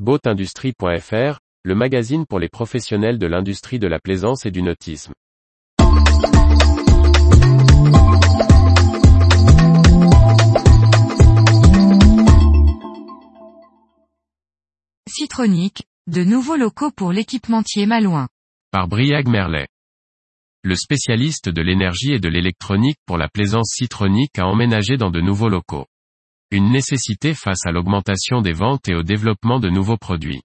Boatindustrie.fr, le magazine pour les professionnels de l'industrie de la plaisance et du nautisme. Citronic, de nouveaux locaux pour l'équipementier Malouin. Par Briag Merlet. Le spécialiste de l'énergie et de l'électronique pour la plaisance citronique a emménagé dans de nouveaux locaux. Une nécessité face à l'augmentation des ventes et au développement de nouveaux produits.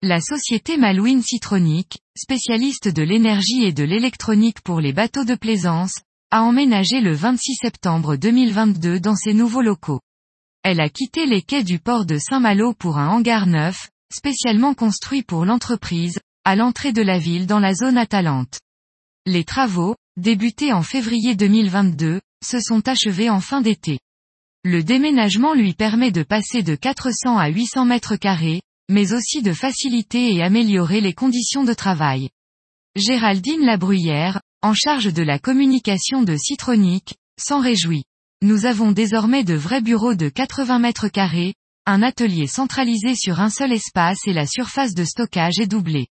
La société Malouine Citronic, spécialiste de l'énergie et de l'électronique pour les bateaux de plaisance, a emménagé le 26 septembre 2022 dans ses nouveaux locaux. Elle a quitté les quais du port de Saint-Malo pour un hangar neuf, spécialement construit pour l'entreprise, à l'entrée de la ville dans la zone Atalante. Les travaux, débutés en février 2022, se sont achevés en fin d'été. Le déménagement lui permet de passer de 400 à 800 mètres carrés, mais aussi de faciliter et améliorer les conditions de travail. Géraldine Labruyère, en charge de la communication de Citronic, s'en réjouit. Nous avons désormais de vrais bureaux de 80 mètres carrés, un atelier centralisé sur un seul espace et la surface de stockage est doublée.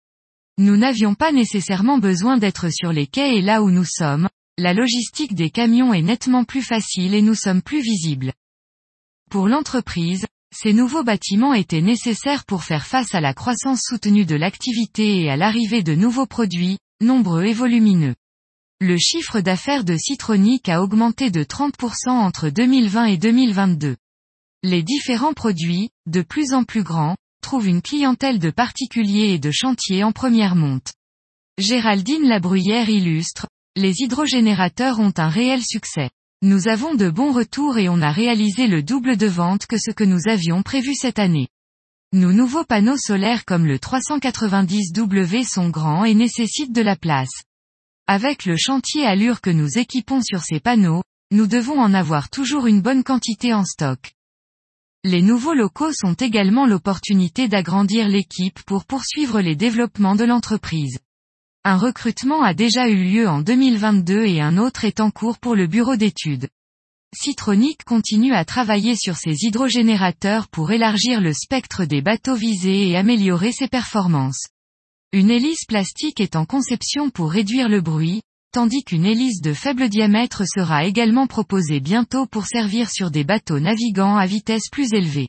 Nous n'avions pas nécessairement besoin d'être sur les quais et là où nous sommes, la logistique des camions est nettement plus facile et nous sommes plus visibles. Pour l'entreprise, ces nouveaux bâtiments étaient nécessaires pour faire face à la croissance soutenue de l'activité et à l'arrivée de nouveaux produits, nombreux et volumineux. Le chiffre d'affaires de Citronic a augmenté de 30% entre 2020 et 2022. Les différents produits, de plus en plus grands, trouvent une clientèle de particuliers et de chantiers en première monte. Géraldine Labruyère illustre, les hydrogénérateurs ont un réel succès. Nous avons de bons retours et on a réalisé le double de ventes que ce que nous avions prévu cette année. Nos nouveaux panneaux solaires comme le 390W sont grands et nécessitent de la place. Avec le chantier allure que nous équipons sur ces panneaux, nous devons en avoir toujours une bonne quantité en stock. Les nouveaux locaux sont également l'opportunité d'agrandir l'équipe pour poursuivre les développements de l'entreprise. Un recrutement a déjà eu lieu en 2022 et un autre est en cours pour le bureau d'études. Citronic continue à travailler sur ses hydrogénérateurs pour élargir le spectre des bateaux visés et améliorer ses performances. Une hélice plastique est en conception pour réduire le bruit, tandis qu'une hélice de faible diamètre sera également proposée bientôt pour servir sur des bateaux navigants à vitesse plus élevée.